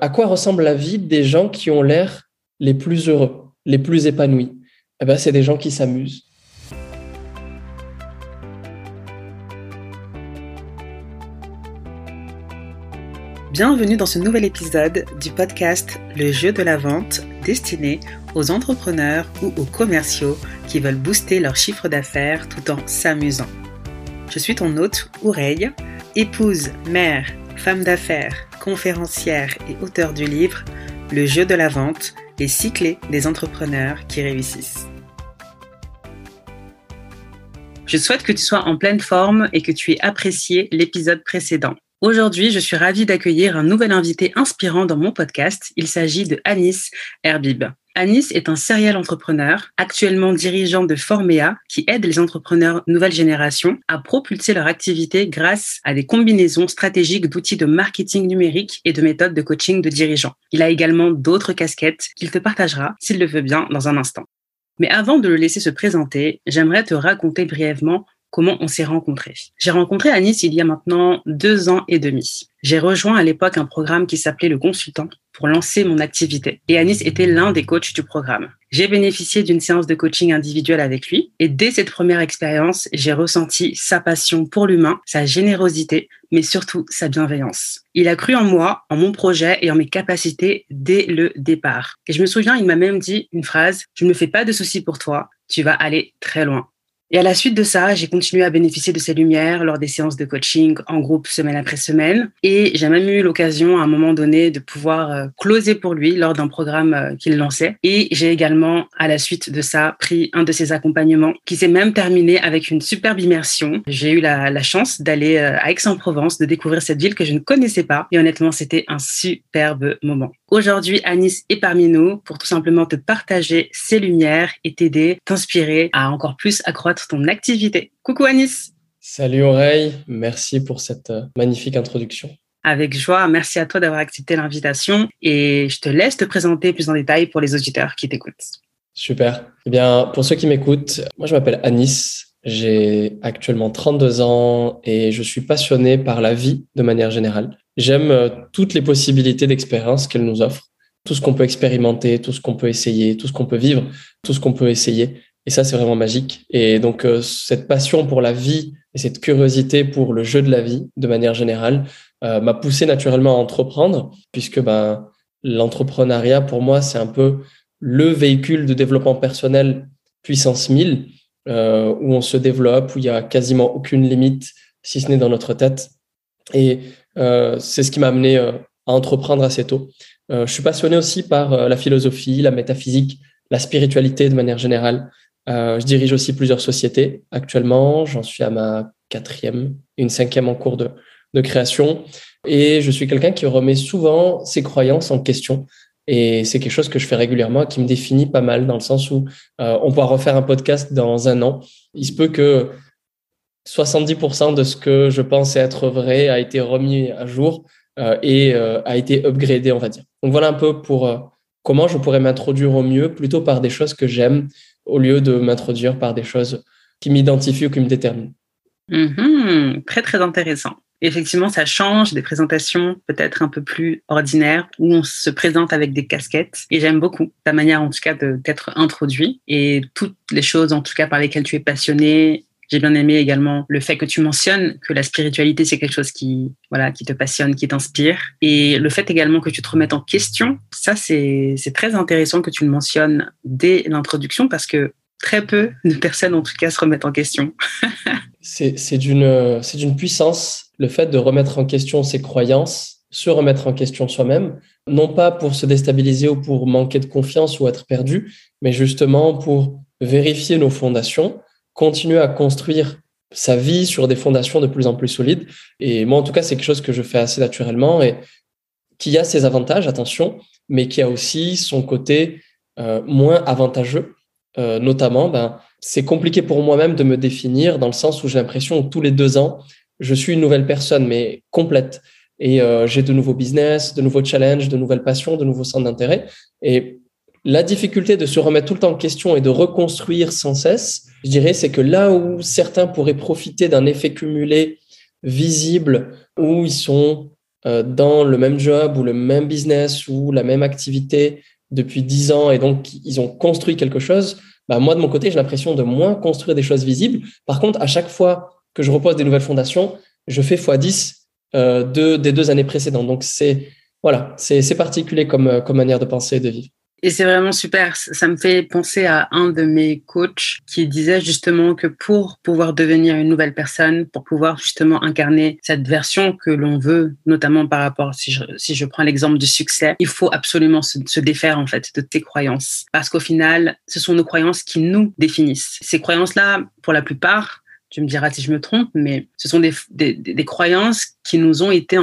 à quoi ressemble la vie des gens qui ont l'air les plus heureux, les plus épanouis? Eh ben, C'est des gens qui s'amusent. Bienvenue dans ce nouvel épisode du podcast Le jeu de la vente destiné aux entrepreneurs ou aux commerciaux qui veulent booster leur chiffre d'affaires tout en s'amusant. Je suis ton hôte, Oureille, épouse, mère, femme d'affaires, conférencière et auteur du livre Le jeu de la vente, les six clés des entrepreneurs qui réussissent. Je souhaite que tu sois en pleine forme et que tu aies apprécié l'épisode précédent. Aujourd'hui, je suis ravie d'accueillir un nouvel invité inspirant dans mon podcast. Il s'agit de Anis Herbib. Anis est un serial entrepreneur, actuellement dirigeant de Formea, qui aide les entrepreneurs nouvelle génération à propulser leur activité grâce à des combinaisons stratégiques d'outils de marketing numérique et de méthodes de coaching de dirigeants. Il a également d'autres casquettes qu'il te partagera, s'il le veut bien, dans un instant. Mais avant de le laisser se présenter, j'aimerais te raconter brièvement comment on s'est rencontrés. J'ai rencontré Anis il y a maintenant deux ans et demi. J'ai rejoint à l'époque un programme qui s'appelait le consultant pour lancer mon activité. Et Anis était l'un des coachs du programme. J'ai bénéficié d'une séance de coaching individuelle avec lui. Et dès cette première expérience, j'ai ressenti sa passion pour l'humain, sa générosité, mais surtout sa bienveillance. Il a cru en moi, en mon projet et en mes capacités dès le départ. Et je me souviens, il m'a même dit une phrase, je ne me fais pas de soucis pour toi, tu vas aller très loin. Et à la suite de ça, j'ai continué à bénéficier de ces lumières lors des séances de coaching en groupe semaine après semaine. Et j'ai même eu l'occasion à un moment donné de pouvoir euh, closer pour lui lors d'un programme euh, qu'il lançait. Et j'ai également, à la suite de ça, pris un de ses accompagnements qui s'est même terminé avec une superbe immersion. J'ai eu la, chance d'aller euh, à Aix-en-Provence, de découvrir cette ville que je ne connaissais pas. Et honnêtement, c'était un superbe moment. Aujourd'hui, Anis est parmi nous pour tout simplement te partager ses lumières et t'aider, t'inspirer à encore plus accroître ton activité. Coucou Anis Salut Oreille, merci pour cette euh, magnifique introduction. Avec joie, merci à toi d'avoir accepté l'invitation et je te laisse te présenter plus en détail pour les auditeurs qui t'écoutent. Super. Eh bien, pour ceux qui m'écoutent, moi je m'appelle Anis, j'ai actuellement 32 ans et je suis passionné par la vie de manière générale. J'aime euh, toutes les possibilités d'expérience qu'elle nous offre, tout ce qu'on peut expérimenter, tout ce qu'on peut essayer, tout ce qu'on peut vivre, tout ce qu'on peut essayer. Et ça, c'est vraiment magique. Et donc, euh, cette passion pour la vie et cette curiosité pour le jeu de la vie, de manière générale, euh, m'a poussé naturellement à entreprendre, puisque ben, l'entrepreneuriat, pour moi, c'est un peu le véhicule de développement personnel puissance 1000, où on se développe, où il y a quasiment aucune limite, si ce n'est dans notre tête. Et c'est ce qui m'a amené euh, à entreprendre assez tôt. Euh, je suis passionné aussi par la philosophie, la métaphysique, la spiritualité de manière générale. je dirige aussi plusieurs sociétés actuellement. J'en suis à ma quatrième, une cinquième en cours de, de création. Et je suis quelqu'un qui remet souvent ses croyances en question. Et c'est quelque chose que je fais régulièrement, qui me définit pas mal, dans le sens où on pourra refaire un podcast dans un an. Il se peut que 70% de ce que je pense être vrai a été remis à jour euh, et euh, a été upgradé, on va dire. Donc voilà un peu pour euh, comment je pourrais m'introduire au mieux, plutôt par des choses que j'aime, au lieu de m'introduire par des choses qui m'identifient ou qui me déterminent. Mm-hmm. très, très intéressant. Effectivement, ça change des présentations peut-être un peu plus ordinaires où on se présente avec des casquettes. Et j'aime beaucoup ta manière, en tout cas, de t'être introduit et toutes les choses, en tout cas, par lesquelles tu es passionné j'ai bien aimé également le fait que tu mentionnes que la spiritualité, c'est quelque chose qui, voilà, qui te passionne, qui t'inspire. Et le fait également que tu te remettes en question, ça, c'est très intéressant que tu le mentionnes dès l'introduction parce que très peu de personnes, en tout cas, se remettent en question. c'est d'une puissance, le fait de remettre en question ses croyances, se remettre en question soi-même, non pas pour se déstabiliser ou pour manquer de confiance ou être perdu, mais justement pour vérifier nos fondations, continuer à construire sa vie sur des fondations de plus en plus solides. Et moi, en tout cas, c'est quelque chose que je fais assez naturellement et qui a ses avantages, attention, mais qui a aussi son côté euh, moins avantageux. Euh, notamment, ben, c'est compliqué pour moi-même de me définir dans le sens où j'ai l'impression que tous les deux ans, je suis une nouvelle personne, mais complète. Et euh, j'ai de nouveaux business, de nouveaux challenges, de nouvelles passions, de nouveaux centres d'intérêt. Et la difficulté de se remettre tout le temps en question et de reconstruire sans cesse, je dirais, c'est que là où certains pourraient profiter d'un effet cumulé visible, où ils sont euh, dans le même job ou le même business ou la même activité depuis dix ans et donc ils ont construit quelque chose, bah, moi de mon côté, j'ai l'impression de moins construire des choses visibles. Par contre, à chaque fois que je repose des nouvelles fondations, je fais x10 euh, de, des deux années précédentes. Donc c'est voilà, c'est particulier euh, comme manière de penser et de vivre. Et c'est vraiment super. Ça me fait penser à un de mes coachs qui disait justement que pour pouvoir devenir une nouvelle personne, pour pouvoir justement incarner cette version que l'on veut, notamment par rapport, si je, si je prends l'exemple du succès, il faut absolument se, se, défaire en fait de tes croyances. Parce qu'au final, ce sont nos croyances qui nous définissent. Ces croyances-là, pour la plupart, tu me diras si je me trompe, mais ce sont des, des, des croyances qui nous ont été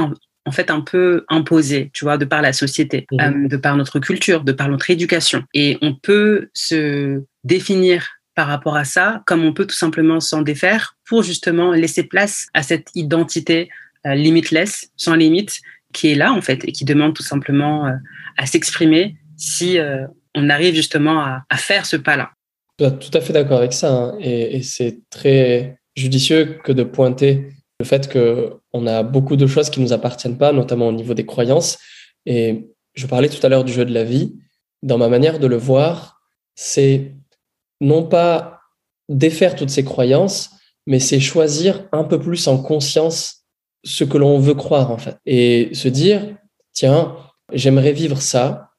en fait un peu imposé, tu vois, de par la société, mmh. euh, de par notre culture, de par notre éducation. Et on peut se définir par rapport à ça, comme on peut tout simplement s'en défaire pour justement laisser place à cette identité euh, limitless, sans limite, qui est là en fait et qui demande tout simplement euh, à s'exprimer si euh, on arrive justement à, à, faire ce pas-là. Tout à fait d'accord avec ça hein. et, et c'est très judicieux que de pointer le fait qu'on a beaucoup de choses qui ne nous appartiennent pas, notamment au niveau des croyances. Et je parlais tout à l'heure du jeu de la vie. Dans ma manière de le voir, c'est non pas défaire toutes ces croyances, mais c'est choisir un peu plus en conscience ce que l'on veut croire, en fait. Et se dire, tiens, j'aimerais vivre ça.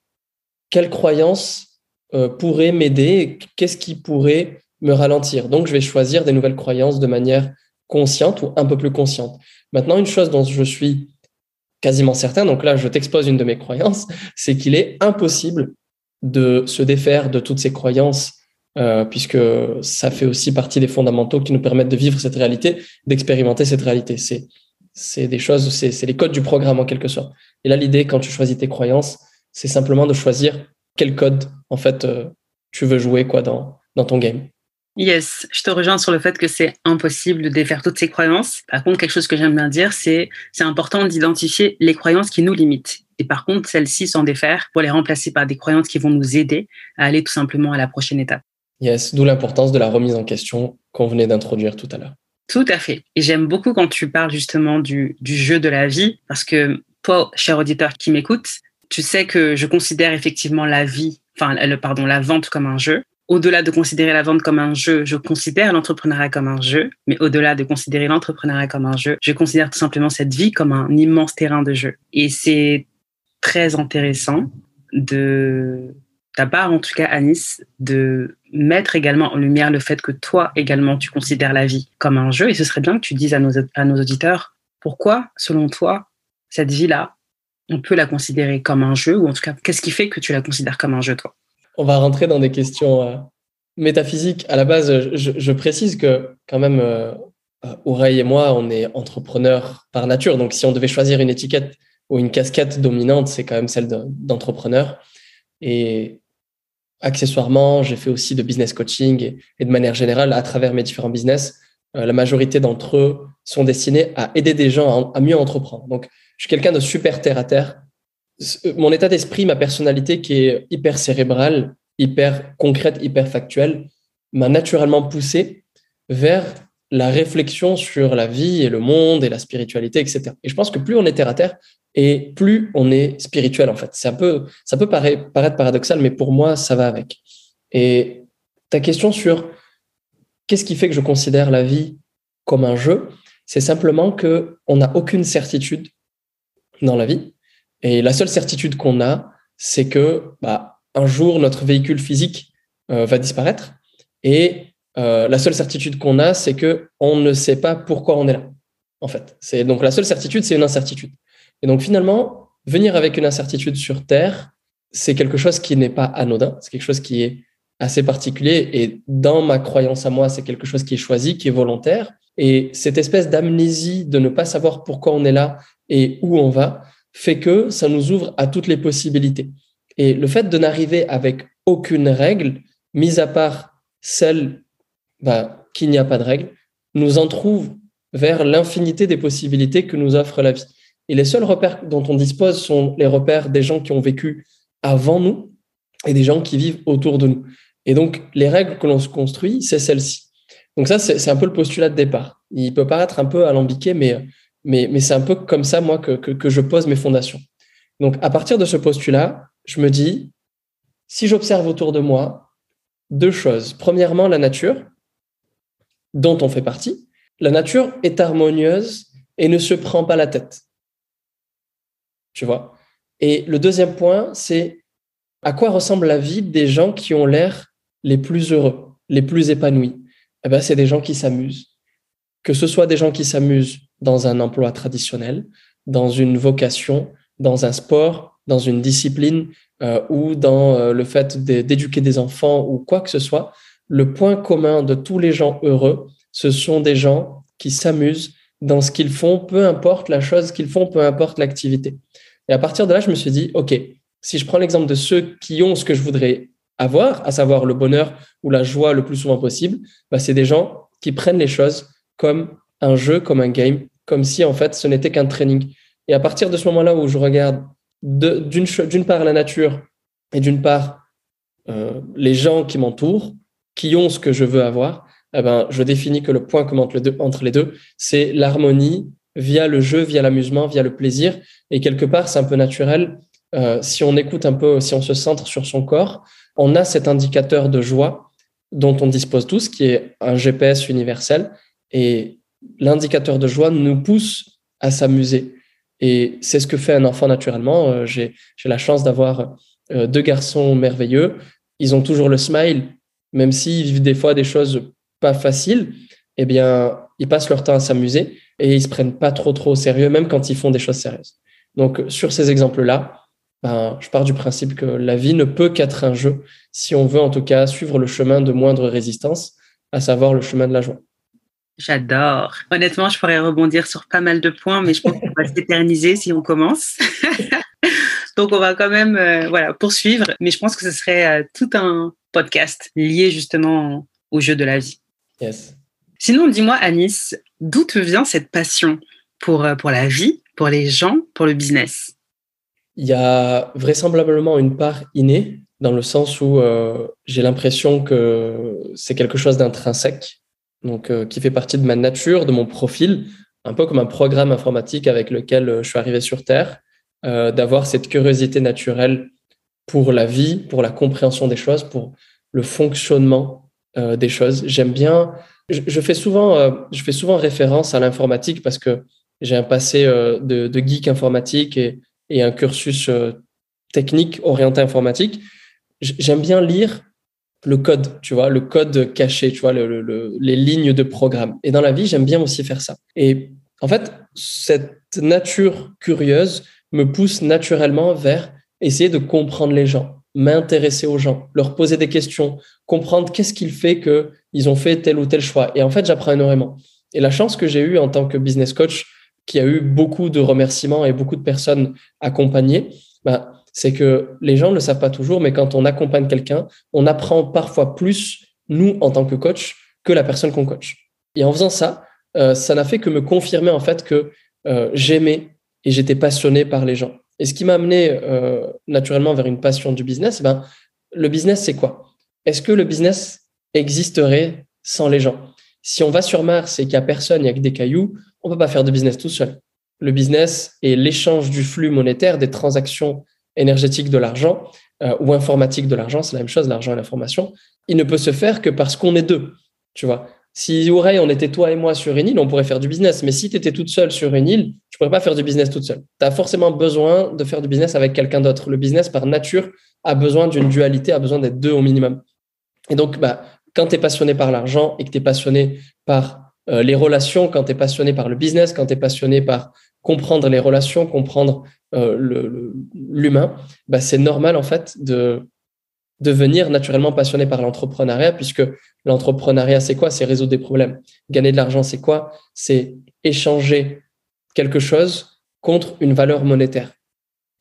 Quelle croyance euh, pourrait m'aider Qu'est-ce qui pourrait me ralentir? Donc, je vais choisir des nouvelles croyances de manière consciente ou un peu plus consciente. Maintenant, une chose dont je suis quasiment certain, donc là, je t'expose une de mes croyances, c'est qu'il est impossible de se défaire de toutes ces croyances, euh, puisque ça fait aussi partie des fondamentaux qui nous permettent de vivre cette réalité, d'expérimenter cette réalité. C'est, des choses, c'est, c'est les codes du programme en quelque sorte. Et là, l'idée, quand tu choisis tes croyances, c'est simplement de choisir quel code, en fait, euh, tu veux jouer quoi dans, dans ton game. Yes, je te rejoins sur le fait que c'est impossible de défaire toutes ces croyances. Par contre, quelque chose que j'aime bien dire, c'est c'est important d'identifier les croyances qui nous limitent. Et par contre, celles-ci s'en défaire pour les remplacer par des croyances qui vont nous aider à aller tout simplement à la prochaine étape. Yes, d'où l'importance de la remise en question qu'on venait d'introduire tout à l'heure. Tout à fait. Et j'aime beaucoup quand tu parles justement du, du jeu de la vie, parce que toi, cher auditeur qui m'écoute, tu sais que je considère effectivement la vie, enfin, le, pardon, la vente comme un jeu au-delà de considérer la vente comme un jeu, je considère l'entrepreneuriat comme un jeu, mais au-delà de considérer l'entrepreneuriat comme un jeu, je considère tout simplement cette vie comme un immense terrain de jeu. Et c'est très intéressant de ta part, en tout cas, Anis, de mettre également en lumière le fait que toi également, tu considères la vie comme un jeu. Et ce serait bien que tu dises à nos, à nos auditeurs pourquoi, selon toi, cette vie-là, on peut la considérer comme un jeu, ou en tout cas, qu'est-ce qui fait que tu la considères comme un jeu, toi? On va rentrer dans des questions euh, métaphysiques. À la base, je, précise que quand même, euh, et moi, on est entrepreneurs par nature. Donc, si on devait choisir une étiquette ou une casquette dominante, c'est quand même celle d'entrepreneur. Et accessoirement, j'ai fait aussi de business coaching et, de manière générale, à travers mes différents business, euh, la majorité d'entre eux sont destinés à aider des gens à mieux entreprendre. Donc, je suis quelqu'un de super terre à terre mon état d'esprit, ma personnalité qui est hyper cérébrale, hyper concrète, hyper factuelle, m'a naturellement poussé vers la réflexion sur la vie et le monde et la spiritualité, etc. Et je pense que plus on est terre à terre et plus on est spirituel, en fait. C'est un peu, ça peut paraître, paraître paradoxal, mais pour moi, ça va avec. Et ta question sur qu'est-ce qui fait que je considère la vie comme un jeu, c'est simplement que on n'a aucune certitude dans la vie et la seule certitude qu'on a, c'est que bah, un jour, notre véhicule physique euh, va disparaître. Et euh, la seule certitude qu'on a, c'est que on ne sait pas pourquoi on est là. En fait, c'est donc la seule certitude, c'est une incertitude. Et donc finalement, venir avec une incertitude sur Terre, c'est quelque chose qui n'est pas anodin. C'est quelque chose qui est assez particulier. Et dans ma croyance à moi, c'est quelque chose qui est choisi, qui est volontaire. Et cette espèce d'amnésie de ne pas savoir pourquoi on est là et où on va, fait que ça nous ouvre à toutes les possibilités. Et le fait de n'arriver avec aucune règle, mis à part celle bah, qu'il n'y a pas de règle, nous en trouve vers l'infinité des possibilités que nous offre la vie. Et les seuls repères dont on dispose sont les repères des gens qui ont vécu avant nous et des gens qui vivent autour de nous. Et donc, les règles que l'on se construit, c'est celles-ci. Donc ça, c'est un peu le postulat de départ. Il peut paraître un peu alambiqué, mais Mais, c'est un peu comme ça, moi, que je pose mes fondations. Donc, à partir de ce postulat, je me dis, si j'observe autour de moi deux choses. Premièrement, la nature, dont on fait partie. La nature est harmonieuse et ne se prend pas la tête. Tu vois? Et le deuxième point, c'est à quoi ressemble la vie des gens qui ont l'air les plus heureux, les plus épanouis? Eh ben, C'est des gens qui s'amusent. Que ce soit des gens qui s'amusent dans un emploi traditionnel, dans une vocation, dans un sport, dans une discipline euh, ou dans euh, le fait d'éduquer des enfants ou quoi que ce soit, le point commun de tous les gens heureux, ce sont des gens qui s'amusent dans ce qu'ils font, peu importe la chose qu'ils font, peu importe l'activité. Et à partir de là, je me suis dit, OK, si je prends l'exemple de ceux qui ont ce que je voudrais avoir, à savoir le bonheur ou la joie le plus souvent possible, bah, c'est des gens qui prennent les choses comme un jeu, comme un game, comme si en fait ce n'était qu'un training. Et à partir de ce moment-là où je regarde d'une part la nature et d'une part euh, les gens qui m'entourent, qui ont ce que je veux avoir, eh ben, je définis que le point commun entre les deux, c'est l'harmonie via le jeu, via l'amusement, via le plaisir. Et quelque part, c'est un peu naturel. Euh, si on écoute un peu, si on se centre sur son corps, on a cet indicateur de joie dont on dispose tous, qui est un GPS universel. Et l'indicateur de joie nous pousse à s'amuser. Et c'est ce que fait un enfant naturellement. Euh, j'ai la chance d'avoir euh, deux garçons merveilleux. Ils ont toujours le smile, même s'ils vivent des fois des choses pas faciles. Eh bien, ils passent leur temps à s'amuser et ils se prennent pas trop trop au sérieux, même quand ils font des choses sérieuses. Donc, sur ces exemples-là, ben, je pars du principe que la vie ne peut qu'être un jeu si on veut en tout cas suivre le chemin de moindre résistance, à savoir le chemin de la joie. J'adore. Honnêtement, je pourrais rebondir sur pas mal de points, mais je pense qu'on va s'éterniser si on commence. Donc, on va quand même euh, voilà, poursuivre, mais je pense que ce serait euh, tout un podcast lié justement au jeu de la vie. Yes. Sinon, dis-moi, Anis, d'où te vient cette passion pour, euh, pour la vie, pour les gens, pour le business? Il y a vraisemblablement une part innée, dans le sens où j'ai l'impression que c'est quelque chose d'intrinsèque donc euh, qui fait partie de ma nature, de mon profil, un peu comme un programme informatique avec lequel euh, je suis arrivé sur Terre, euh, d'avoir cette curiosité naturelle pour la vie, pour la compréhension des choses, pour le fonctionnement des choses. J'aime bien. Je, fais souvent, je fais souvent référence à l'informatique parce que j'ai un passé de, geek informatique et un cursus technique orienté informatique. J'aime bien lire le code, tu vois, le code caché, tu vois, les lignes de programme. Et dans la vie, j'aime bien aussi faire ça. Et en fait, cette nature curieuse me pousse naturellement vers essayer de comprendre les gens, m'intéresser aux gens, leur poser des questions, comprendre qu'est-ce qu'il fait qu'ils ont fait tel ou tel choix. Et en fait, j'apprends énormément. Et la chance que j'ai eue en tant que business coach, qui a eu beaucoup de remerciements et beaucoup de personnes accompagnées, bah, c'est que les gens ne le savent pas toujours, mais quand on accompagne quelqu'un, on apprend parfois plus, nous, en tant que coach, que la personne qu'on coach. Et en faisant ça, euh, ça n'a fait que me confirmer en fait que euh, j'aimais et j'étais passionné par les gens. Et ce qui m'a amené euh, naturellement vers une passion du business, ben, le business, c'est quoi? Est-ce que le business existerait sans les gens? Si on va sur Mars et qu'il n'y a personne, il n'y a que des cailloux, on ne peut pas faire de business tout seul. Le business est l'échange du flux monétaire, des transactions énergétique de l'argent euh, ou informatique de l'argent, c'est la même chose, l'argent et l'information, il ne peut se faire que parce qu'on est deux. Tu vois, si Ouray, on était toi et moi sur une île, on pourrait faire du business. Mais si tu étais toute seule sur une île, tu pourrais pas faire du business toute seule. Tu as forcément besoin de faire du business avec quelqu'un d'autre. Le business, par nature, a besoin d'une dualité, a besoin d'être deux au minimum. Et donc, bah, quand tu es passionné par l'argent et que tu es passionné par euh, les relations, quand tu es passionné par le business, quand tu es passionné par comprendre les relations, comprendre euh, l'humain, bah, c'est normal en fait de devenir naturellement passionné par l'entrepreneuriat, puisque l'entrepreneuriat, c'est quoi? C'est résoudre des problèmes. Gagner de l'argent, c'est quoi? C'est échanger quelque chose contre une valeur monétaire.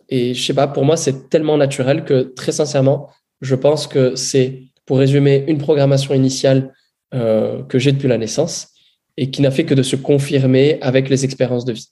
Et je sais pas, pour moi, c'est tellement naturel que très sincèrement, je pense que c'est, pour résumer, une programmation initiale euh, que j'ai depuis la naissance et qui n'a fait que de se confirmer avec les expériences de vie.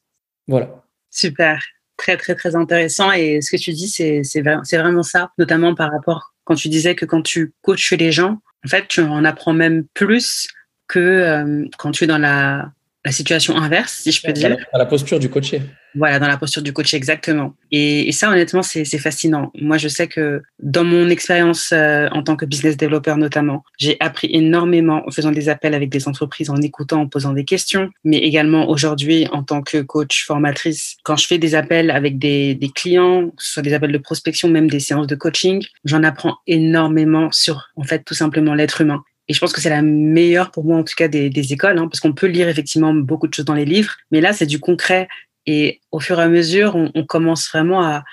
Voilà. Super. Très, très, très intéressant. Et ce que tu dis, c'est, c'est, vraiment ça, notamment par rapport quand tu disais que quand tu coaches les gens, en fait, tu en apprends même plus que euh, quand tu es dans la, la situation inverse, si je peux dire. Dans la posture du coaché. Voilà, dans la posture du coach, exactement. Et, ça, honnêtement, c'est fascinant. Moi, je sais que dans mon expérience euh, en tant que business developer notamment, j'ai appris énormément en faisant des appels avec des entreprises, en écoutant, en posant des questions, mais également aujourd'hui en tant que coach formatrice, quand je fais des appels avec des, des clients, soit des appels de prospection, même des séances de coaching, j'en apprends énormément sur, en fait, tout simplement l'être humain. Et je pense que c'est la meilleure pour moi, en tout cas, des, des écoles, hein, parce qu'on peut lire effectivement beaucoup de choses dans les livres, mais là, c'est du concret. Et au fur et à mesure, on, on, commence vraiment à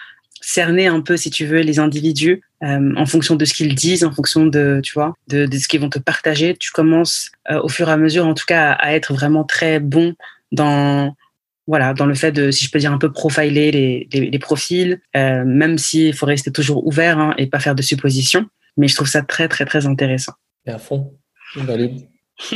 cerner un peu, si tu veux, les individus euh, en fonction de ce qu'ils disent, en fonction de, tu vois, de, de ce qu'ils vont te partager. Tu commences euh, au fur et à mesure, en tout cas, à, à, être vraiment très bon dans voilà, dans le fait de, si je peux dire, un peu profiler les, les, les profils, euh, même s'il faut rester toujours ouvert hein, et pas faire de suppositions. Mais je trouve ça très, très, très intéressant. Et à fond, valide.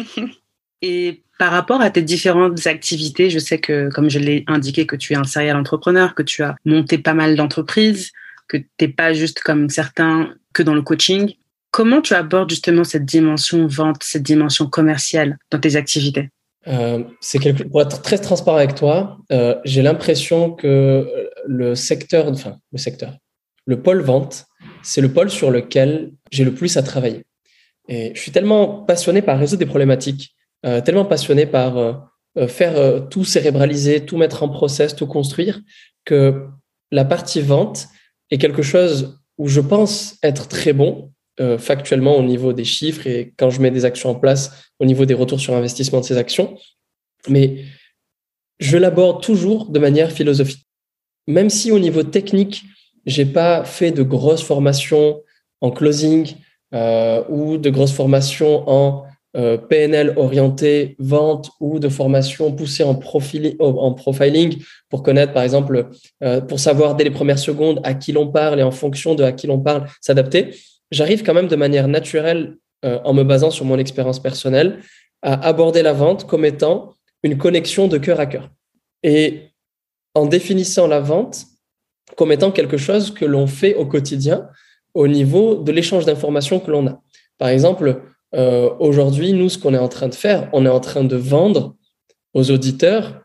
et par rapport à tes différentes activités, je sais que, comme je l'ai indiqué, que tu es un serial entrepreneur, que tu as monté pas mal d'entreprises, que tu n'es pas juste comme certains que dans le coaching. Comment tu abordes justement cette dimension vente, cette dimension commerciale dans tes activités? Euh, quelque... Pour être très transparent avec toi, euh, j'ai l'impression que le secteur, enfin le secteur, le pôle vente, c'est le pôle sur lequel j'ai le plus à travailler. Et je suis tellement passionné par résoudre des problématiques, euh, tellement passionné par euh, euh, faire tout cérébraliser, tout mettre en process, tout construire, que la partie vente est quelque chose où je pense être très bon factuellement au niveau des chiffres et quand je mets des actions en place au niveau des retours sur investissement de ces actions. Mais je l'aborde toujours de manière philosophique. Même si au niveau technique, j'ai pas fait de grosses formations en closing, ou de grosses formations en euh, PNL orienté vente ou de formations poussées en, en profiling pour connaître, par exemple, euh, pour savoir dès les premières secondes à qui l'on parle et en fonction de à qui l'on parle, s'adapter. J'arrive quand même de manière naturelle, en me basant sur mon expérience personnelle, à aborder la vente comme étant une connexion de cœur à cœur. Et en définissant la vente comme étant quelque chose que l'on fait au quotidien au niveau de l'échange d'informations que l'on a. Par exemple, euh, aujourd'hui, nous, ce qu'on est en train de faire, on est en train de vendre aux auditeurs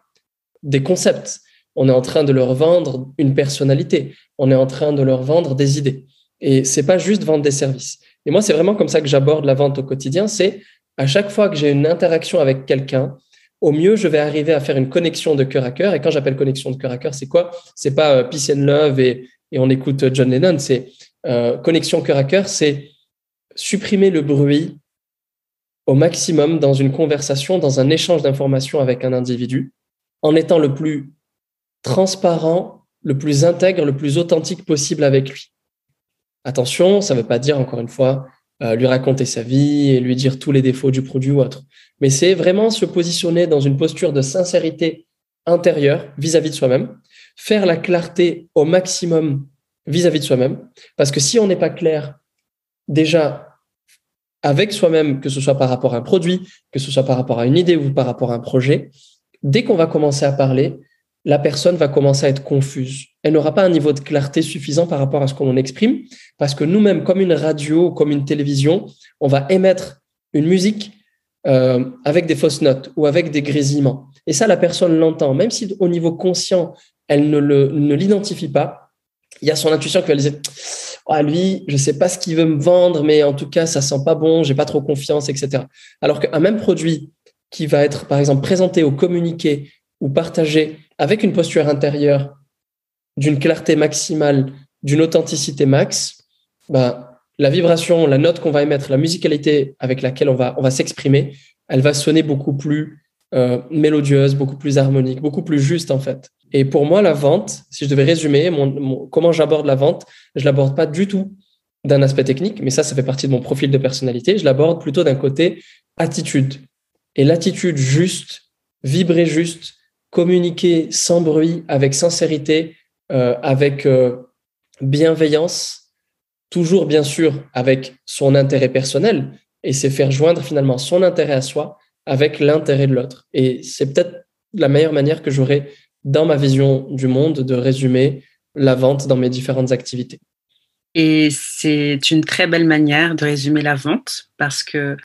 des concepts. On est en train de leur vendre une personnalité. On est en train de leur vendre des idées. Et c'est pas juste vendre des services. Et moi, c'est vraiment comme ça que j'aborde la vente au quotidien. C'est à chaque fois que j'ai une interaction avec quelqu'un, au mieux, je vais arriver à faire une connexion de cœur à cœur. Et quand j'appelle connexion de cœur à cœur, c'est quoi? C'est pas euh, peace and love et, on écoute John Lennon. C'est euh, connexion cœur à cœur, c'est supprimer le bruit au maximum dans une conversation, dans un échange d'informations avec un individu, en étant le plus transparent, le plus intègre, le plus authentique possible avec lui. Attention, ça ne veut pas dire, encore une fois, euh, lui raconter sa vie et lui dire tous les défauts du produit ou autre. Mais c'est vraiment se positionner dans une posture de sincérité intérieure vis-à-vis -vis de soi-même, faire la clarté au maximum vis-à-vis de soi-même. Parce que si on n'est pas clair déjà avec soi-même, que ce soit par rapport à un produit, que ce soit par rapport à une idée ou par rapport à un projet, dès qu'on va commencer à parler, la personne va commencer à être confuse. Elle n'aura pas un niveau de clarté suffisant par rapport à ce qu'on exprime, parce que nous-mêmes, comme une radio, comme une télévision, on va émettre une musique euh, avec des fausses notes ou avec des grésillements. Et ça, la personne l'entend, même si au niveau conscient, elle ne l'identifie pas, il y a son intuition qui va lui dire ah, lui, je sais pas ce qu'il veut me vendre, mais en tout cas, ça sent pas bon, j'ai pas trop confiance, etc. Alors qu'un même produit qui va être, par exemple, présenté ou communiqué ou partagé avec une posture intérieure d'une clarté maximale, d'une authenticité max, bah, la vibration, la note qu'on va émettre, la musicalité avec laquelle on va, s'exprimer, elle va sonner beaucoup plus euh, mélodieuse, beaucoup plus harmonique, beaucoup plus juste en fait. Et pour moi, la vente, si je devais résumer comment j'aborde la vente, je l'aborde pas du tout d'un aspect technique, mais ça, ça fait partie de mon profil de personnalité. Je l'aborde plutôt d'un côté attitude. Et l'attitude juste, vibrer juste, communiquer sans bruit, avec sincérité, euh, avec euh, bienveillance, toujours bien sûr avec son intérêt personnel, et c'est faire joindre finalement son intérêt à soi avec l'intérêt de l'autre. Et c'est peut-être la meilleure manière que j'aurais dans ma vision du monde, de résumer la vente dans mes différentes activités. Et c'est une très belle manière de résumer la vente parce que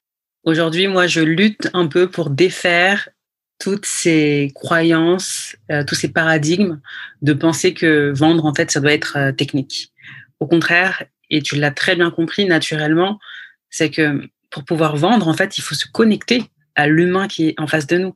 aujourd'hui, moi, je lutte un peu pour défaire toutes ces croyances, euh, tous ces paradigmes de penser que vendre, en fait, ça doit être euh, technique. Au contraire, et tu l'as très bien compris naturellement, c'est que pour pouvoir vendre, en fait, il faut se connecter à l'humain qui est en face de nous.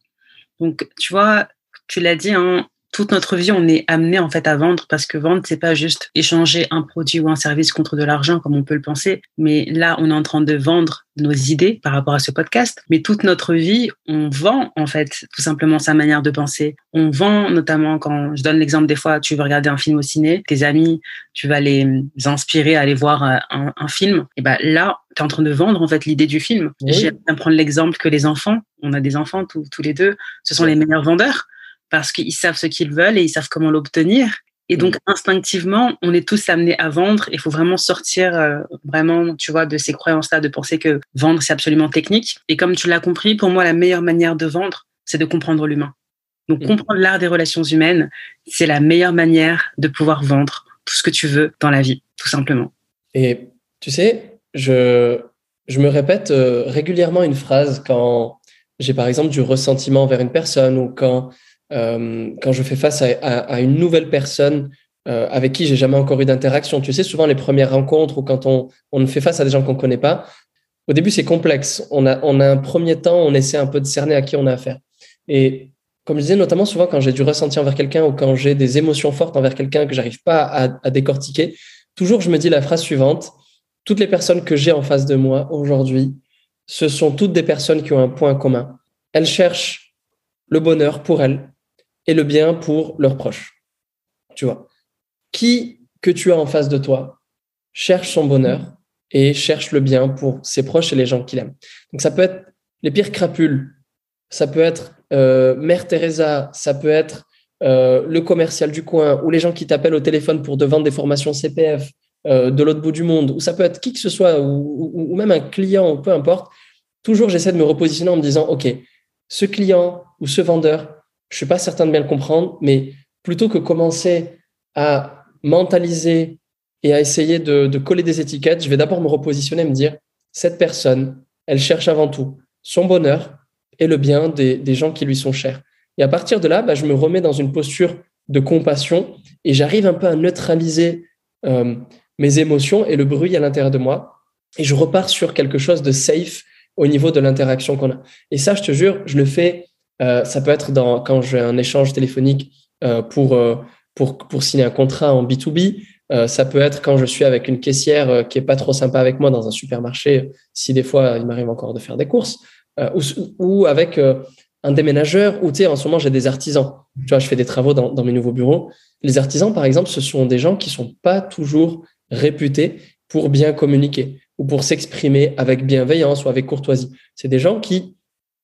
Donc, tu vois, tu l'as dit, hein, toute notre vie, on est amené en fait à vendre parce que vendre, c'est pas juste échanger un produit ou un service contre de l'argent comme on peut le penser. Mais là, on est en train de vendre nos idées par rapport à ce podcast. Mais toute notre vie, on vend en fait tout simplement sa manière de penser. On vend notamment quand je donne l'exemple des fois, tu veux regarder un film au ciné, tes amis, tu vas les inspirer à aller voir euh, un, film. Et ben là, tu es en train de vendre en fait l'idée du film. J'aime prendre l'exemple que les enfants, on a des enfants tous, tous les deux, ce sont les meilleurs vendeurs parce qu'ils savent ce qu'ils veulent et ils savent comment l'obtenir. Et donc, instinctivement, on est tous amenés à vendre. Il faut vraiment sortir euh, vraiment, tu vois, de ces croyances-là, de penser que vendre, c'est absolument technique. Et comme tu l'as compris, pour moi, la meilleure manière de vendre, c'est de comprendre l'humain. Donc, comprendre l'art des relations humaines, c'est la meilleure manière de pouvoir vendre tout ce que tu veux dans la vie, tout simplement. Et tu sais, je, je me répète euh, régulièrement une phrase quand j'ai, par exemple, du ressentiment envers une personne ou quand quand je fais face à, une nouvelle personne euh, avec qui j'ai jamais encore eu d'interaction. Tu sais, souvent les premières rencontres ou quand on, on fait face à des gens qu'on connaît pas, au début c'est complexe. On a, on a un premier temps, on essaie un peu de cerner à qui on a affaire. Et comme je disais, notamment souvent quand j'ai du ressenti envers quelqu'un ou quand j'ai des émotions fortes envers quelqu'un que j'arrive pas à, à décortiquer, toujours je me dis la phrase suivante toutes les personnes que j'ai en face de moi aujourd'hui, ce sont toutes des personnes qui ont un point commun. Elles cherchent le bonheur pour elles, et le bien pour leurs proches. Tu vois, qui que tu as en face de toi cherche son bonheur et cherche le bien pour ses proches et les gens qu'il aime. Donc ça peut être les pires crapules, ça peut être euh, Mère Teresa, ça peut être euh, le commercial du coin ou les gens qui t'appellent au téléphone pour te vendre des formations CPF euh, de l'autre bout du monde, ou ça peut être qui que ce soit, ou, ou même un client, peu importe. Toujours, j'essaie de me repositionner en me disant, OK, ce client ou ce vendeur, je suis pas certain de bien le comprendre, mais plutôt que commencer à mentaliser et à essayer de, coller des étiquettes, je vais d'abord me repositionner et me dire, cette personne, elle cherche avant tout son bonheur et le bien des, gens qui lui sont chers. Et à partir de là, bah, je me remets dans une posture de compassion et j'arrive un peu à neutraliser euh, mes émotions et le bruit à l'intérieur de moi. Et je repars sur quelque chose de safe au niveau de l'interaction qu'on a. Et ça, je te jure, je le fais euh, ça peut être dans, quand j'ai un échange téléphonique euh, pour, euh, pour, pour signer un contrat en B2B. ça peut être quand je suis avec une caissière qui est pas trop sympa avec moi dans un supermarché, si des fois il m'arrive encore de faire des courses, ou, avec un déménageur, ou tu sais, en ce moment j'ai des artisans. Tu vois, je fais des travaux dans, dans mes nouveaux bureaux. Les artisans, par exemple, ce sont des gens qui sont pas toujours réputés pour bien communiquer ou pour s'exprimer avec bienveillance ou avec courtoisie. C'est des gens qui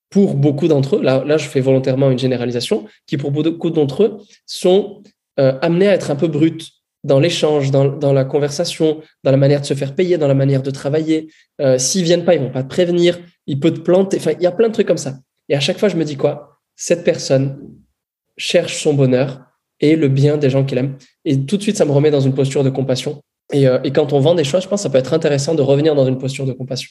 pour beaucoup d'entre eux, là, là je fais volontairement une généralisation, qui pour beaucoup d'entre eux sont euh, amenés à être un peu bruts dans l'échange, dans, la conversation, dans la manière de se faire payer, dans la manière de travailler. Euh, S'ils viennent pas, ils vont pas te prévenir, ils peuvent te planter. Enfin, il y a plein de trucs comme ça. Et à chaque fois, je me dis quoi? Cette personne cherche son bonheur et le bien des gens qu'elle aime. Et tout de suite, ça me remet dans une posture de compassion. Et, euh, et quand on vend des choses, je pense que ça peut être intéressant de revenir dans une posture de compassion.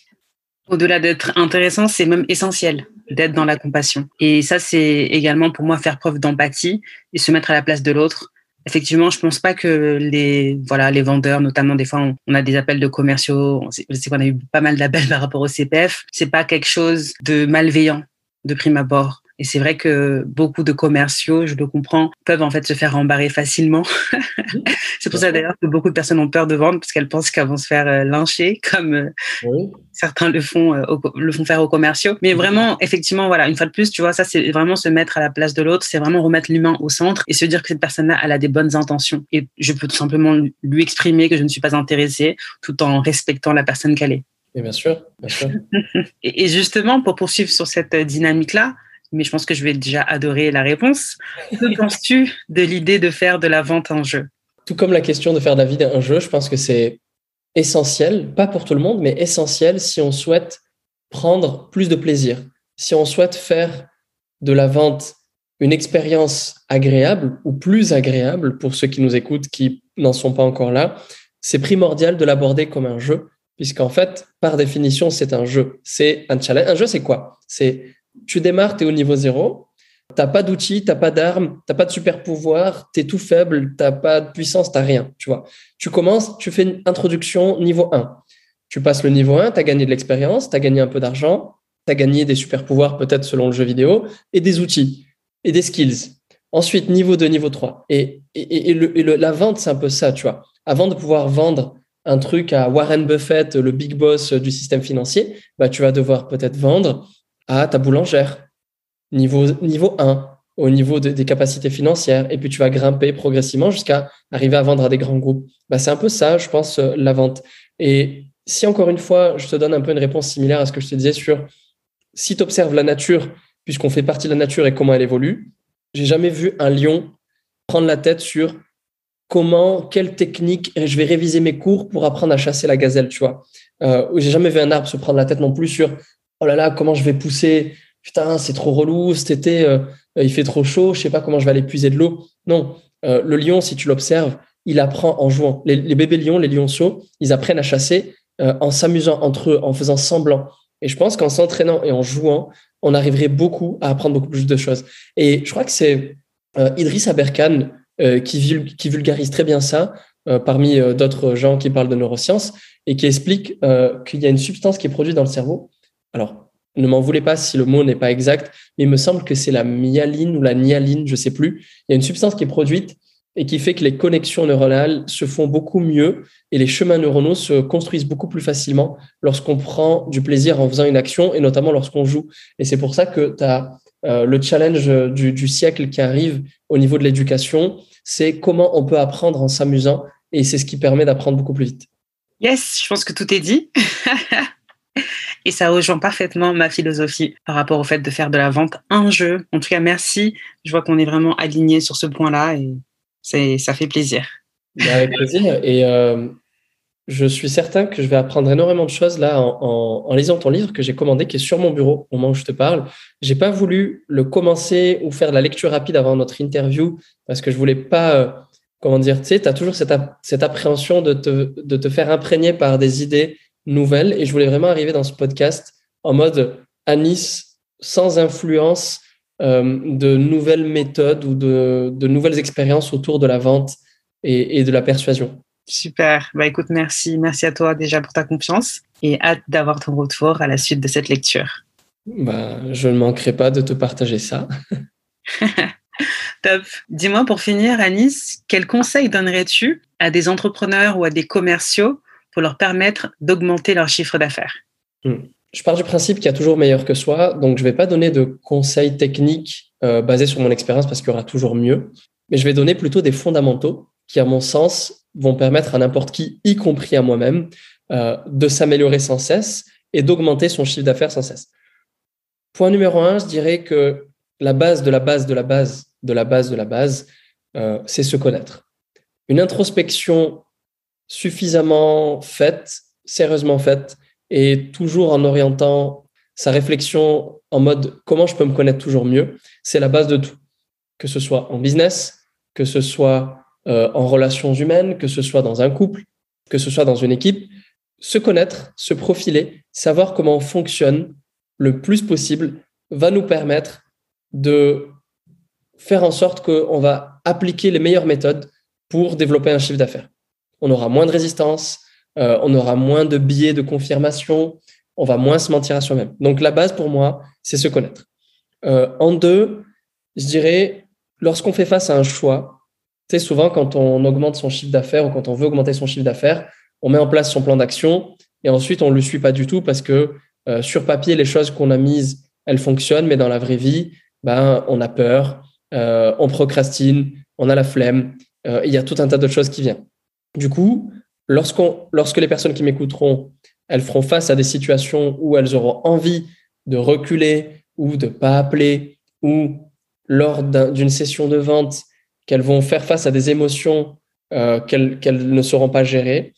Au-delà d'être intéressant, c'est même essentiel d'être dans la compassion. Et ça, c'est également pour moi faire preuve d'empathie et se mettre à la place de l'autre. Effectivement, je pense pas que les voilà les vendeurs, notamment des fois on, a des appels de commerciaux, je sais qu'on a eu pas mal d'appels par rapport au CPF. C'est pas quelque chose de malveillant de prime abord. Et c'est vrai que beaucoup de commerciaux, je le comprends, peuvent en fait se faire embarrer facilement. c'est pour ça d'ailleurs que beaucoup de personnes ont peur de vendre parce qu'elles pensent qu'elles vont se faire euh, lyncher, comme euh, certains le font, euh, le font faire aux commerciaux. Mais vraiment, effectivement, voilà, une fois de plus, tu vois, ça c'est vraiment se mettre à la place de l'autre, c'est vraiment remettre l'humain au centre et se dire que cette personne-là, elle a des bonnes intentions. Et je peux tout simplement lui exprimer que je ne suis pas intéressée tout en respectant la personne qu'elle est. Et bien sûr, bien sûr. et justement, pour poursuivre sur cette dynamique-là, mais je pense que je vais déjà adorer la réponse. Que penses-tu de l'idée de faire de la vente un jeu? Tout comme la question de faire de la vie un jeu, je pense que c'est essentiel, pas pour tout le monde, mais essentiel si on souhaite prendre plus de plaisir, si on souhaite faire de la vente une expérience agréable ou plus agréable pour ceux qui nous écoutent qui n'en sont pas encore là, c'est primordial de l'aborder comme un jeu, puisqu'en fait, par définition, c'est un jeu. C'est un challenge. Un jeu, c'est quoi? C'est tu démarres, tu es au niveau zéro, t'as pas d'outils, t'as pas d'armes, t'as pas de super pouvoir, t'es tout faible, t'as pas de puissance, t'as rien, tu vois. Tu commences, tu fais une introduction niveau 1. Tu passes le niveau 1, tu as gagné de l'expérience, tu as gagné un peu d'argent, tu as gagné des super pouvoirs peut-être selon le jeu vidéo, et des outils, et des skills. Ensuite, niveau 2, niveau 3. Et, et, la vente, c'est un peu ça, tu vois. Avant de pouvoir vendre un truc à Warren Buffett, le big boss du système financier, bah, tu vas devoir peut-être vendre à ta boulangère, niveau, niveau 1, au niveau des capacités financières, et puis tu vas grimper progressivement jusqu'à arriver à vendre à des grands groupes. Bah, c'est un peu ça, je pense, euh, la vente. Et si encore une fois, je te donne un peu une réponse similaire à ce que je te disais sur si tu observes la nature, puisqu'on fait partie de la nature et comment elle évolue, j'ai jamais vu un lion prendre la tête sur comment, quelle technique, je vais réviser mes cours pour apprendre à chasser la gazelle, tu vois. Euh, j'ai jamais vu un arbre se prendre la tête non plus sur oh là là, comment je vais pousser, putain, c'est trop relou, cet été, euh, il fait trop chaud, je sais pas comment je vais aller puiser de l'eau. Non, euh, le lion, si tu l'observes, il apprend en jouant. Les, les, bébés lions, les lionceaux, ils apprennent à chasser euh, en s'amusant entre eux, en faisant semblant. Et je pense qu'en s'entraînant et en jouant, on arriverait beaucoup à apprendre beaucoup plus de choses. Et je crois que c'est euh, Idriss Aberkan euh, qui, qui, vulgarise très bien ça, parmi d'autres gens qui parlent de neurosciences, et qui explique qu'il y a une substance qui est produite dans le cerveau. Alors, ne m'en voulez pas si le mot n'est pas exact, mais il me semble que c'est la myaline ou la nialine, je sais plus. Il y a une substance qui est produite et qui fait que les connexions neuronales se font beaucoup mieux et les chemins neuronaux se construisent beaucoup plus facilement lorsqu'on prend du plaisir en faisant une action et notamment lorsqu'on joue. Et c'est pour ça que tu as euh, le challenge du, du, siècle qui arrive au niveau de l'éducation, c'est comment on peut apprendre en s'amusant et c'est ce qui permet d'apprendre beaucoup plus vite. Yes, je pense que tout est dit. et ça rejoint parfaitement ma philosophie par rapport au fait de faire de la vente un jeu. En tout cas, merci. Je vois qu'on est vraiment aligné sur ce point-là et ça fait plaisir. Avec plaisir. Et euh, je suis certain que je vais apprendre énormément de choses là en, lisant ton livre que j'ai commandé, qui est sur mon bureau au moment où je te parle. J'ai pas voulu le commencer ou faire la lecture rapide avant notre interview parce que je voulais pas, euh, comment dire, tu sais, tu as toujours cette, cette appréhension de te, de te faire imprégner par des idées nouvelles. Et je voulais vraiment arriver dans ce podcast en mode Anis, sans influence, euh, de nouvelles méthodes ou de, de, nouvelles expériences autour de la vente et, et, de la persuasion. Super. Bah écoute, merci. Merci à toi déjà pour ta confiance et hâte d'avoir ton retour à la suite de cette lecture. Bah, je ne manquerai pas de te partager ça. Top. Dis-moi pour finir, Anis, quels conseils donnerais-tu à des entrepreneurs ou à des commerciaux pour leur permettre d'augmenter leur chiffre d'affaires? Hmm je pars du principe qu'il y a toujours meilleur que soi, donc je ne vais pas donner de conseils techniques euh, basés sur mon expérience parce qu'il y aura toujours mieux, mais je vais donner plutôt des fondamentaux qui, à mon sens, vont permettre à n'importe qui, y compris à moi-même, euh, de s'améliorer sans cesse et d'augmenter son chiffre d'affaires sans cesse. Point numéro un, je dirais que la base de la base de la base de la base de la base, euh, c'est se connaître. Une introspection suffisamment faite, sérieusement faite, et toujours en orientant sa réflexion en mode comment je peux me connaître toujours mieux, c'est la base de tout. Que ce soit en business, que ce soit euh, en relations humaines, que ce soit dans un couple, que ce soit dans une équipe, se connaître, se profiler, savoir comment on fonctionne le plus possible va nous permettre de faire en sorte qu'on va appliquer les meilleures méthodes pour développer un chiffre d'affaires. On aura moins de résistance, euh, on aura moins de biais de confirmation, on va moins se mentir à soi-même. Donc la base pour moi, c'est se connaître. Euh, en deux, je dirais, lorsqu'on fait face à un choix, tu sais, souvent quand on augmente son chiffre d'affaires ou quand on veut augmenter son chiffre d'affaires, on met en place son plan d'action et ensuite on ne le suit pas du tout parce que euh, sur papier, les choses qu'on a mises, elles fonctionnent, mais dans la vraie vie, ben, on a peur, on procrastine, on a la flemme, il y a tout un tas de choses qui viennent. Du coup, lorsqu'on, lorsque les personnes qui m'écouteront, elles feront face à des situations où elles auront envie de reculer ou de pas appeler ou lors d'une session de vente, qu'elles vont faire face à des émotions euh, qu'elles, ne sauront pas gérer,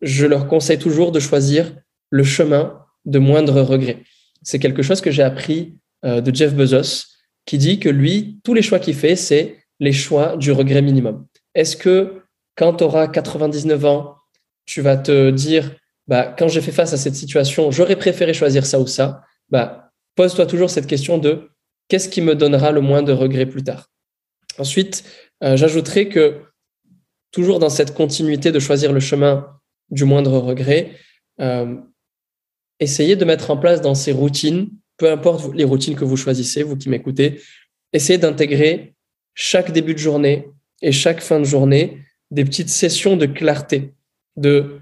je leur conseille toujours de choisir le chemin de moindre regret. C'est quelque chose que j'ai appris euh, de Jeff Bezos, qui dit que lui, tous les choix qu'il fait, c'est les choix du regret minimum. Est-ce que quand tu auras 99 ans, tu vas te dire, bah, quand j'ai fait face à cette situation, j'aurais préféré choisir ça ou ça? Bah, pose-toi toujours cette question de qu'est-ce qui me donnera le moins de regrets plus tard? Ensuite, euh, j'ajouterai que toujours dans cette continuité de choisir le chemin du moindre regret, euh, essayez de mettre en place dans ces routines, peu importe les routines que vous choisissez, vous qui m'écoutez, essayez d'intégrer chaque début de journée et chaque fin de journée des petites sessions de clarté, de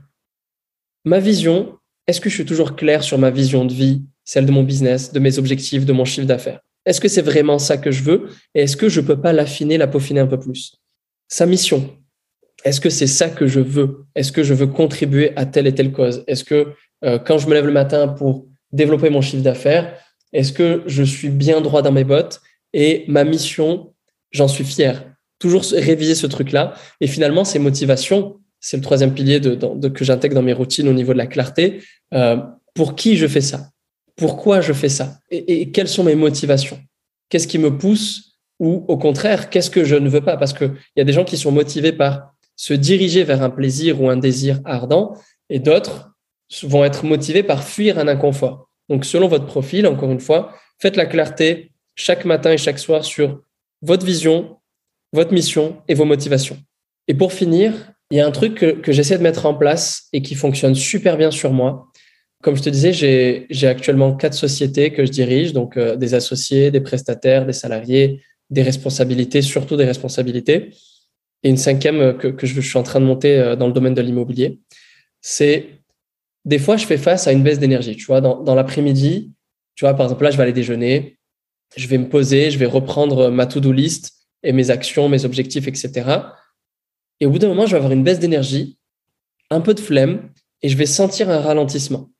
ma vision, est-ce que je suis toujours clair sur ma vision de vie, celle de mon business, de mes objectifs, de mon chiffre d'affaires? Est-ce que c'est vraiment ça que je veux? Et est-ce que je peux pas l'affiner, la peaufiner un peu plus? Sa mission, est-ce que c'est ça que je veux? Est-ce que je veux contribuer à telle et telle cause? Est-ce que euh, quand je me lève le matin pour développer mon chiffre d'affaires, est-ce que je suis bien droit dans mes bottes et ma mission, j'en suis fier? Toujours réviser ce truc-là. Et finalement, ces motivations, c'est le troisième pilier que j'intègre dans mes routines au niveau de la clarté. Euh, pour qui je fais ça? Pourquoi je fais ça et, quelles sont mes motivations? Qu'est-ce qui me pousse Ou au contraire, qu'est-ce que je ne veux pas? Parce qu'il y a des gens qui sont motivés par se diriger vers un plaisir ou un désir ardent, et d'autres vont être motivés par fuir un inconfort. Donc, selon votre profil, encore une fois, faites la clarté chaque matin et chaque soir sur votre vision, votre mission et vos motivations. Et pour finir, il y a un truc que, j'essaie de mettre en place et qui fonctionne super bien sur moi. Comme je te disais, j'ai actuellement quatre sociétés que je dirige, donc euh, des associés, des prestataires, des salariés, des responsabilités, surtout des responsabilités. Et une cinquième euh, que, je, suis en train de monter euh, dans le domaine de l'immobilier. C'est des fois, je fais face à une baisse d'énergie. Tu vois, dans, dans l'après-midi, tu vois, par exemple, là, je vais aller déjeuner, je vais me poser, je vais reprendre ma to-do list et mes actions, mes objectifs, etc. Et au bout d'un moment, je vais avoir une baisse d'énergie, un peu de flemme, et je vais sentir un ralentissement.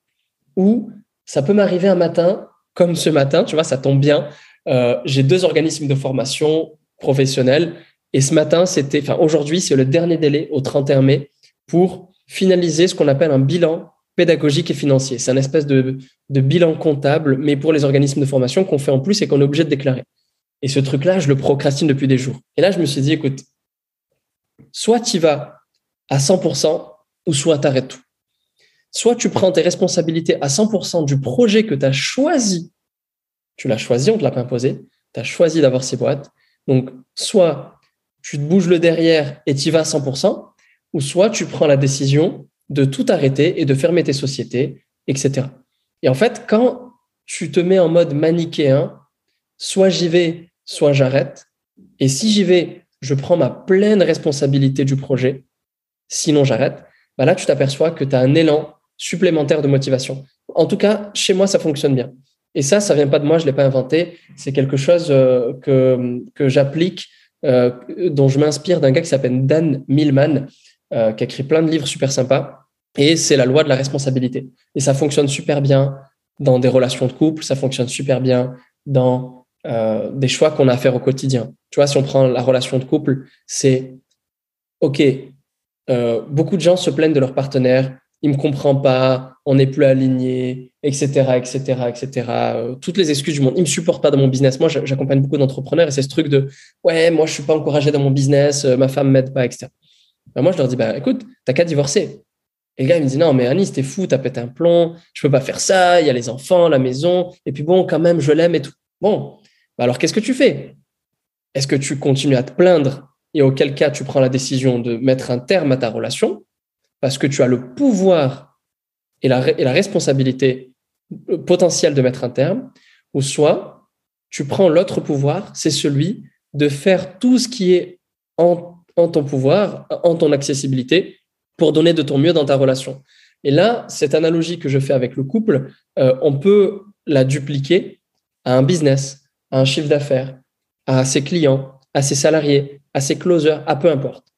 Ou ça peut m'arriver un matin, comme ce matin, tu vois, ça tombe bien. Euh, j'ai deux organismes de formation professionnels. Et ce matin, c'était, enfin, aujourd'hui, c'est le dernier délai au 31 mai pour finaliser ce qu'on appelle un bilan pédagogique et financier. C'est un espèce de, de bilan comptable, mais pour les organismes de formation qu'on fait en plus et qu'on est obligé de déclarer. Et ce truc-là, je le procrastine depuis des jours. Et là, je me suis dit, écoute, soit tu vas à 100% ou soit tu arrêtes tout. Soit tu prends tes responsabilités à 100% du projet que tu as choisi. Tu l'as choisi, on ne te l'a pas imposé. Tu as choisi d'avoir ces boîtes. Donc, soit tu te bouges le derrière et tu vas à 100%, ou soit tu prends la décision de tout arrêter et de fermer tes sociétés, etc. Et en fait, quand tu te mets en mode manichéen, soit j'y vais, soit j'arrête. Et si j'y vais, je prends ma pleine responsabilité du projet, sinon j'arrête, bah là, tu t'aperçois que tu as un élan supplémentaire de motivation. En tout cas, chez moi, ça fonctionne bien. Et ça, ça vient pas de moi, je l'ai pas inventé. C'est quelque chose euh, que, que j'applique, euh, dont je m'inspire d'un gars qui s'appelle Dan Millman, euh, qui a écrit plein de livres super sympas. Et c'est la loi de la responsabilité. Et ça fonctionne super bien dans des relations de couple, ça fonctionne super bien dans des choix qu'on a à faire au quotidien. Tu vois, si on prend la relation de couple, c'est OK, beaucoup de gens se plaignent de leur partenaire, il me comprend pas, on n'est plus aligné, etc., etc., etc. toutes les excuses du monde. Il me supporte pas dans mon business. Moi, j'accompagne beaucoup d'entrepreneurs et c'est ce truc de ouais, moi, je suis pas encouragé dans mon business, euh, ma femme m'aide pas, etc. Ben, moi, je leur dis bah écoute, t'as qu'à divorcer. Et le gars, il me dit non, mais Annie, t'es fou, t'as pété un plomb, je peux pas faire ça, il y a les enfants, la maison, et puis bon, quand même, je l'aime et tout. Bon, bah, alors qu'est-ce que tu fais? Est-ce que tu continues à te plaindre et auquel cas tu prends la décision de mettre un terme à ta relation? Parce que tu as le pouvoir et la, responsabilité euh, potentielle de mettre un terme, ou soit tu prends l'autre pouvoir, c'est celui de faire tout ce qui est en, ton pouvoir, en ton accessibilité, pour donner de ton mieux dans ta relation. Et là, cette analogie que je fais avec le couple, euh, on peut la dupliquer à un business, à un chiffre d'affaires, à ses clients, à ses salariés, à ses closers, à peu importe.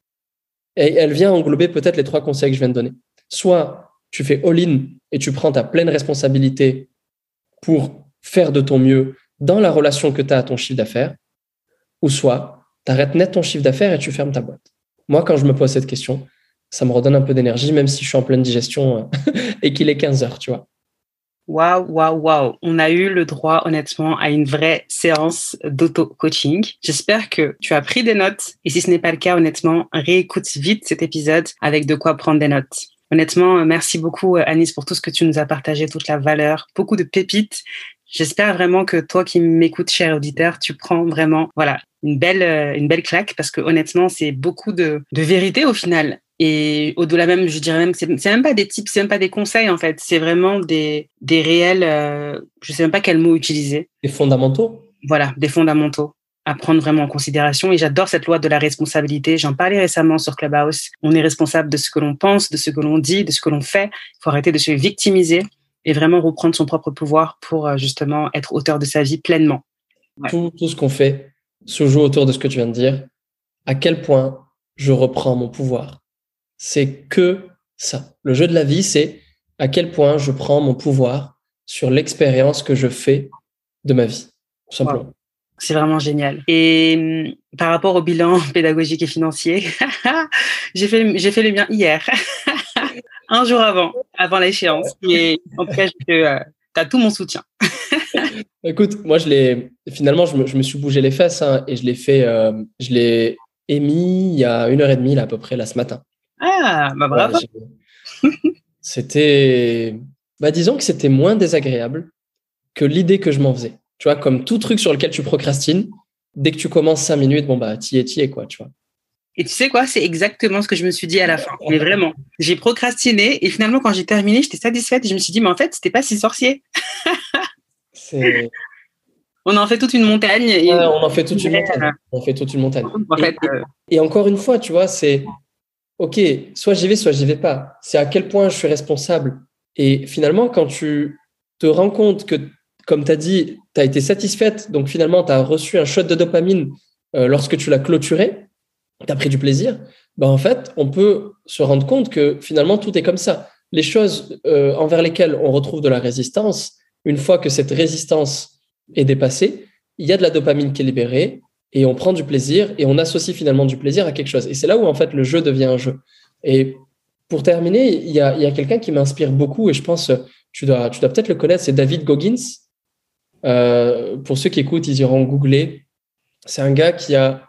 Et elle vient englober peut-être les trois conseils que je viens de donner. Soit tu fais all-in et tu prends ta pleine responsabilité pour faire de ton mieux dans la relation que tu as à ton chiffre d'affaires, ou soit tu arrêtes net ton chiffre d'affaires et tu fermes ta boîte. Moi, quand je me pose cette question, ça me redonne un peu d'énergie, même si je suis en pleine digestion et qu'il est 15 heures, tu vois. Waouh, waouh, waouh. On a eu le droit, honnêtement, à une vraie séance d'auto-coaching. J'espère que tu as pris des notes. Et si ce n'est pas le cas, honnêtement, réécoute vite cet épisode avec de quoi prendre des notes. Honnêtement, merci beaucoup, Anis, pour tout ce que tu nous as partagé, toute la valeur, beaucoup de pépites J'espère vraiment que toi qui m'écoutes, cher auditeur, tu prends vraiment, voilà, une belle, euh, une belle claque parce que honnêtement, c'est beaucoup de vérité au final. Et au-delà même, je dirais même, c'est même pas des tips, c'est même pas des conseils en fait, c'est vraiment des, des réels, euh, je sais même pas quel mot utiliser. Des fondamentaux. Voilà, des fondamentaux à prendre vraiment en considération. Et j'adore cette loi de la responsabilité. J'en parlais récemment sur Clubhouse. On est responsable de ce que l'on pense, de ce que l'on dit, de ce que l'on fait. Il faut arrêter de se victimiser et vraiment reprendre son propre pouvoir pour euh, justement être auteur de sa vie pleinement. Tout, tout ce qu'on fait se joue autour de ce que tu viens de dire. À quel point je reprends mon pouvoir? C'est que ça. Le jeu de la vie, c'est à quel point je prends mon pouvoir sur l'expérience que je fais de ma vie, tout simplement. C'est vraiment génial. Et hum, par rapport au bilan pédagogique et financier, j'ai fait, j'ai fait le mien hier, un jour avant, avant l'échéance. Et en tout cas, euh, tu as tout mon soutien. Écoute, moi, je l'ai, finalement, je me, je me, suis bougé les fesses hein, et je l'ai fait, euh, je l'ai émis il y a une heure et demie, là, à peu près, là, ce matin. Ah, bah bravo. c'était, bah, disons que c'était moins désagréable que l'idée que je m'en faisais. Tu vois, comme tout truc sur lequel tu procrastines, dès que tu commences cinq minutes, bon, bah, t'y es, t'y es, quoi, tu vois. Et tu sais quoi, c'est exactement ce que je me suis dit à la fin. Mais vraiment, j'ai procrastiné et finalement, quand j'ai terminé, j'étais satisfaite et je me suis dit, mais en fait, c'était pas si sorcier. on en fait toute une montagne. Et... on en fait toute une montagne. On fait toute une montagne. Euh, et, encore une fois, tu vois, c'est OK, soit j'y vais, soit j'y vais pas. C'est à quel point je suis responsable? Et finalement, quand tu te rends compte que comme tu as dit, tu as été satisfaite, donc finalement, tu as reçu un shot de dopamine euh, lorsque tu l'as clôturé, tu as pris du plaisir, ben en fait, on peut se rendre compte que finalement, tout est comme ça. Les choses euh, envers lesquelles on retrouve de la résistance, une fois que cette résistance est dépassée, il y a de la dopamine qui est libérée et on prend du plaisir et on associe finalement du plaisir à quelque chose. Et c'est là où en fait le jeu devient un jeu. Et pour terminer, il y a, a quelqu'un qui m'inspire beaucoup et je pense tu dois, tu dois peut-être le connaître, c'est David Goggins. Euh, pour ceux qui écoutent, ils iront googler. C'est un gars qui a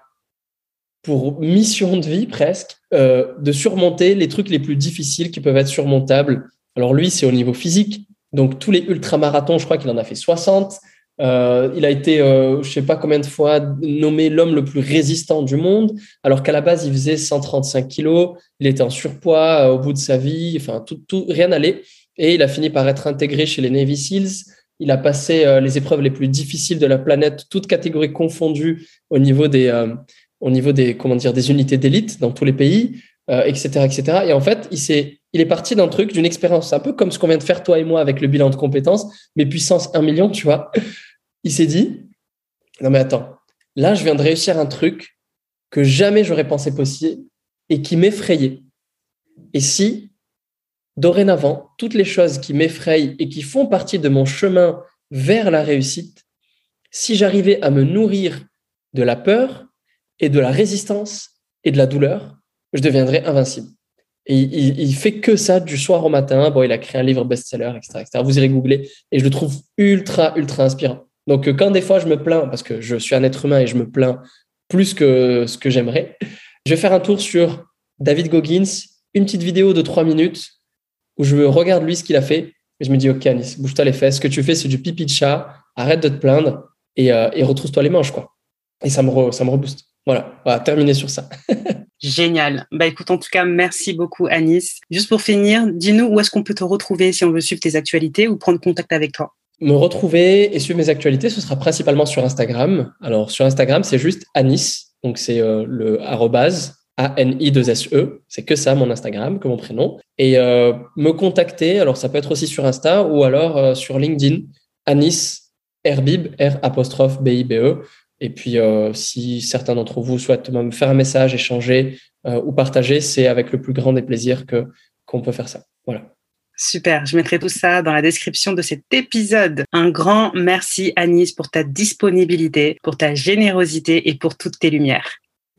pour mission de vie presque euh, de surmonter les trucs les plus difficiles qui peuvent être surmontables. Alors lui, c'est au niveau physique. Donc tous les ultramarathons, je crois qu'il en a fait 60. Euh, il a été, euh, je sais pas combien de fois, nommé l'homme le plus résistant du monde, alors qu'à la base, il faisait 135 kilos. Il était en surpoids euh, au bout de sa vie. Enfin, tout, tout, rien n'allait. Et il a fini par être intégré chez les Navy Seals. Il a passé euh, les épreuves les plus difficiles de la planète, toutes catégories confondues au niveau des, euh, au niveau des, comment dire, des unités d'élite dans tous les pays, etc., etc. Et en fait, il s'est, il est parti d'un truc, d'une expérience, un peu comme ce qu'on vient de faire toi et moi avec le bilan de compétences, mais puissance 1 million, tu vois. Il s'est dit, non mais attends, là, je viens de réussir un truc que jamais j'aurais pensé possible et qui m'effrayait. Et si dorénavant, toutes les choses qui m'effrayent et qui font partie de mon chemin vers la réussite, si j'arrivais à me nourrir de la peur et de la résistance et de la douleur, je deviendrais invincible. Et il, il fait que ça du soir au matin. Bon, il a créé un livre best-seller, etc., etc. Vous irez googler et je le trouve ultra, ultra inspirant. Donc, quand des fois je me plains, parce que je suis un être humain et je me plains plus que ce que j'aimerais, je vais faire un tour sur David Goggins, une petite vidéo de trois minutes où je regarde lui ce qu'il a fait et je me dis, OK, Anis, bouge-toi les fesses. Ce que tu fais, c'est du pipi de chat. Arrête de te plaindre et, euh, et retrousse-toi les manches, quoi. Et ça me, ça me rebooste. Voilà, on va terminer sur ça. Génial. Bah écoute, en tout cas, merci beaucoup, Anis. Juste pour finir, dis-nous où est-ce qu'on peut te retrouver si on veut suivre tes actualités ou prendre contact avec toi. Me retrouver et suivre mes actualités, ce sera principalement sur Instagram. Alors sur Instagram, c'est juste Anis, donc c'est euh, le arrobase a-N-I-2-S-E. C'est que ça, mon Instagram, que mon prénom. Et euh, me contacter, alors ça peut être aussi sur Insta ou alors euh, sur LinkedIn, Anis Herbib, R apostrophe B-I-B-E. Et puis, euh, si certains d'entre vous souhaitent me faire un message, échanger ou partager, c'est avec le plus grand des plaisirs que qu'on peut faire ça. Voilà. Super, je mettrai tout ça dans la description de cet épisode. Un grand merci Anis pour ta disponibilité, pour ta générosité et pour toutes tes lumières.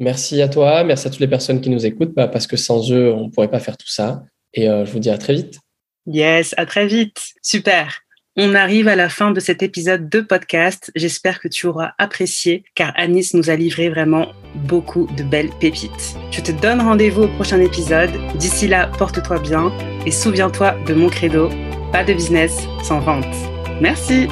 Merci à toi, merci à toutes les personnes qui nous écoutent, bah, parce que sans eux, on ne pourrait pas faire tout ça. Et euh, je vous dis à très vite. Yes, à très vite. Super. On arrive à la fin de cet épisode de podcast. J'espère que tu auras apprécié car Anis nous a livré vraiment beaucoup de belles pépites. Je te donne rendez-vous au prochain épisode. D'ici là, porte-toi bien et souviens-toi de mon credo, pas de business sans vente. Merci.